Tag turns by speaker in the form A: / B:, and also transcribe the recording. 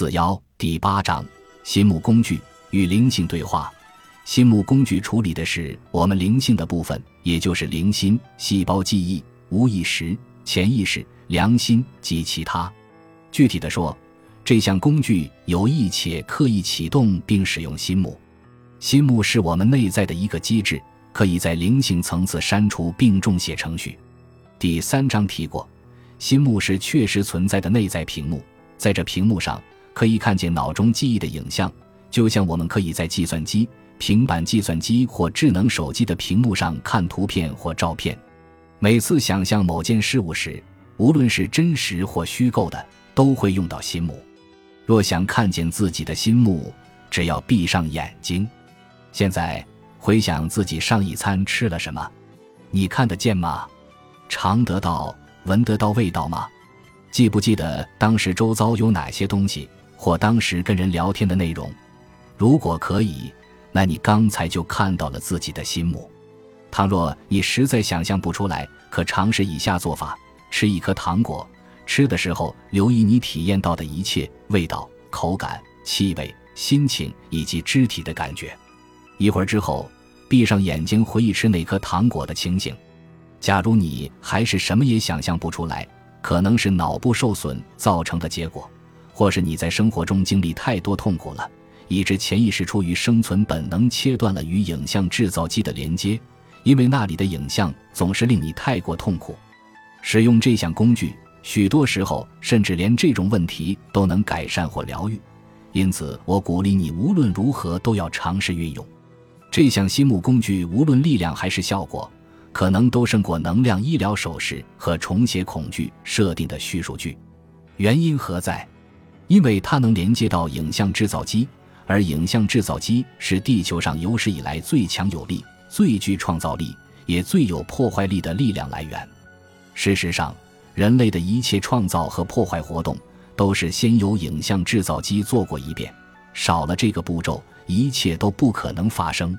A: 四幺第八章：心目工具与灵性对话。心目工具处理的是我们灵性的部分，也就是灵心、细胞记忆、无意识、潜意识、良心及其他。具体的说，这项工具有意且刻意启动并使用心目。心目是我们内在的一个机制，可以在灵性层次删除并重写程序。第三章提过，心目是确实存在的内在屏幕。在这屏幕上，可以看见脑中记忆的影像，就像我们可以在计算机、平板计算机或智能手机的屏幕上看图片或照片。每次想象某件事物时，无论是真实或虚构的，都会用到心目。若想看见自己的心目，只要闭上眼睛。现在回想自己上一餐吃了什么，你看得见吗？尝得到、闻得到味道吗？记不记得当时周遭有哪些东西，或当时跟人聊天的内容？如果可以，那你刚才就看到了自己的心目。倘若你实在想象不出来，可尝试以下做法：吃一颗糖果，吃的时候留意你体验到的一切味道、口感、气味、心情以及肢体的感觉。一会儿之后，闭上眼睛回忆吃那颗糖果的情形。假如你还是什么也想象不出来。可能是脑部受损造成的结果，或是你在生活中经历太多痛苦了，以致潜意识出于生存本能切断了与影像制造机的连接，因为那里的影像总是令你太过痛苦。使用这项工具，许多时候甚至连这种问题都能改善或疗愈，因此我鼓励你无论如何都要尝试运用这项心目工具，无论力量还是效果。可能都胜过能量医疗手势和重写恐惧设定的叙述句，原因何在？因为它能连接到影像制造机，而影像制造机是地球上有史以来最强有力、最具创造力，也最有破坏力的力量来源。事实上，人类的一切创造和破坏活动都是先由影像制造机做过一遍，少了这个步骤，一切都不可能发生。